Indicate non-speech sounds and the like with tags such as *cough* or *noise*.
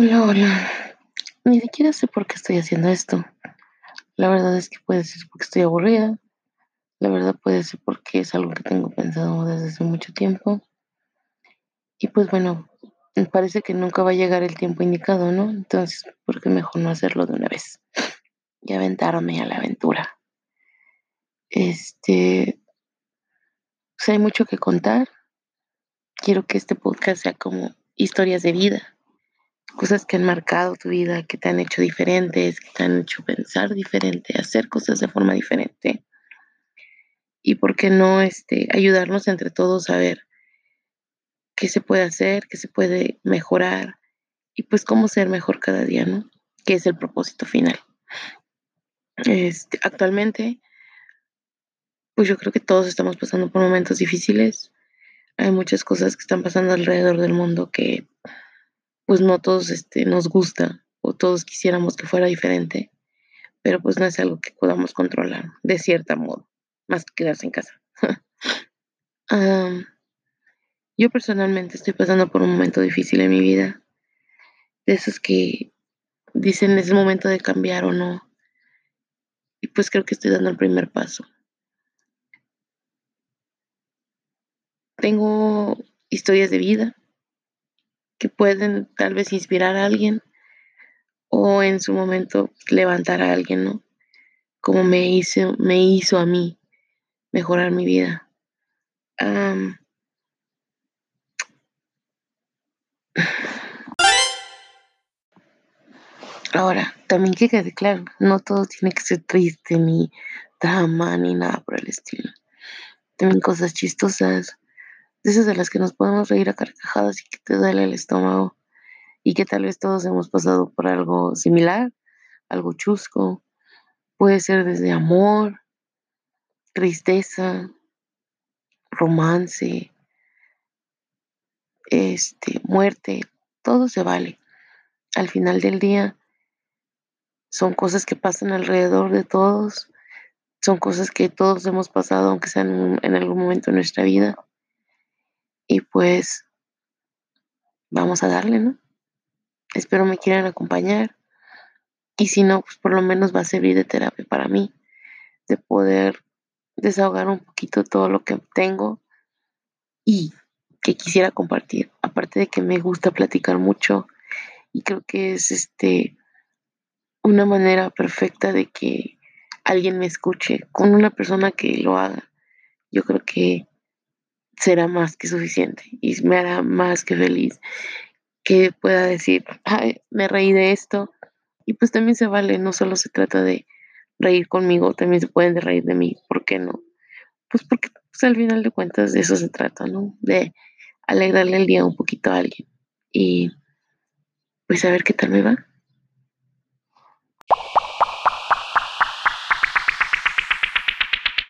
Hola, hola. Ni siquiera sé por qué estoy haciendo esto. La verdad es que puede ser porque estoy aburrida. La verdad puede ser porque es algo que tengo pensado desde hace mucho tiempo. Y pues bueno, parece que nunca va a llegar el tiempo indicado, ¿no? Entonces, ¿por qué mejor no hacerlo de una vez? Y aventarme a la aventura. Este, pues hay mucho que contar. Quiero que este podcast sea como historias de vida cosas que han marcado tu vida, que te han hecho diferentes, que te han hecho pensar diferente, hacer cosas de forma diferente. Y por qué no este, ayudarnos entre todos a ver qué se puede hacer, qué se puede mejorar y pues cómo ser mejor cada día, ¿no? Que es el propósito final. Este, actualmente, pues yo creo que todos estamos pasando por momentos difíciles. Hay muchas cosas que están pasando alrededor del mundo que pues no todos este, nos gusta o todos quisiéramos que fuera diferente, pero pues no es algo que podamos controlar de cierta modo, más que quedarse en casa. *laughs* um, yo personalmente estoy pasando por un momento difícil en mi vida, de esos que dicen es el momento de cambiar o no, y pues creo que estoy dando el primer paso. Tengo historias de vida que pueden tal vez inspirar a alguien o en su momento levantar a alguien, ¿no? Como me hizo, me hizo a mí mejorar mi vida. Ahora, también que quede claro, no todo tiene que ser triste, ni drama, ni nada por el estilo. También cosas chistosas, de de las que nos podemos reír a carcajadas y que te duele el estómago y que tal vez todos hemos pasado por algo similar, algo chusco. Puede ser desde amor, tristeza, romance, este, muerte, todo se vale. Al final del día son cosas que pasan alrededor de todos, son cosas que todos hemos pasado, aunque sean en algún momento de nuestra vida. Y pues vamos a darle, ¿no? Espero me quieran acompañar. Y si no, pues por lo menos va a servir de terapia para mí, de poder desahogar un poquito todo lo que tengo y que quisiera compartir. Aparte de que me gusta platicar mucho y creo que es este una manera perfecta de que alguien me escuche con una persona que lo haga. Yo creo que será más que suficiente y me hará más que feliz que pueda decir, Ay, me reí de esto. Y pues también se vale, no solo se trata de reír conmigo, también se pueden reír de mí, ¿por qué no? Pues porque pues, al final de cuentas de eso se trata, ¿no? De alegrarle el día un poquito a alguien y pues a ver qué tal me va.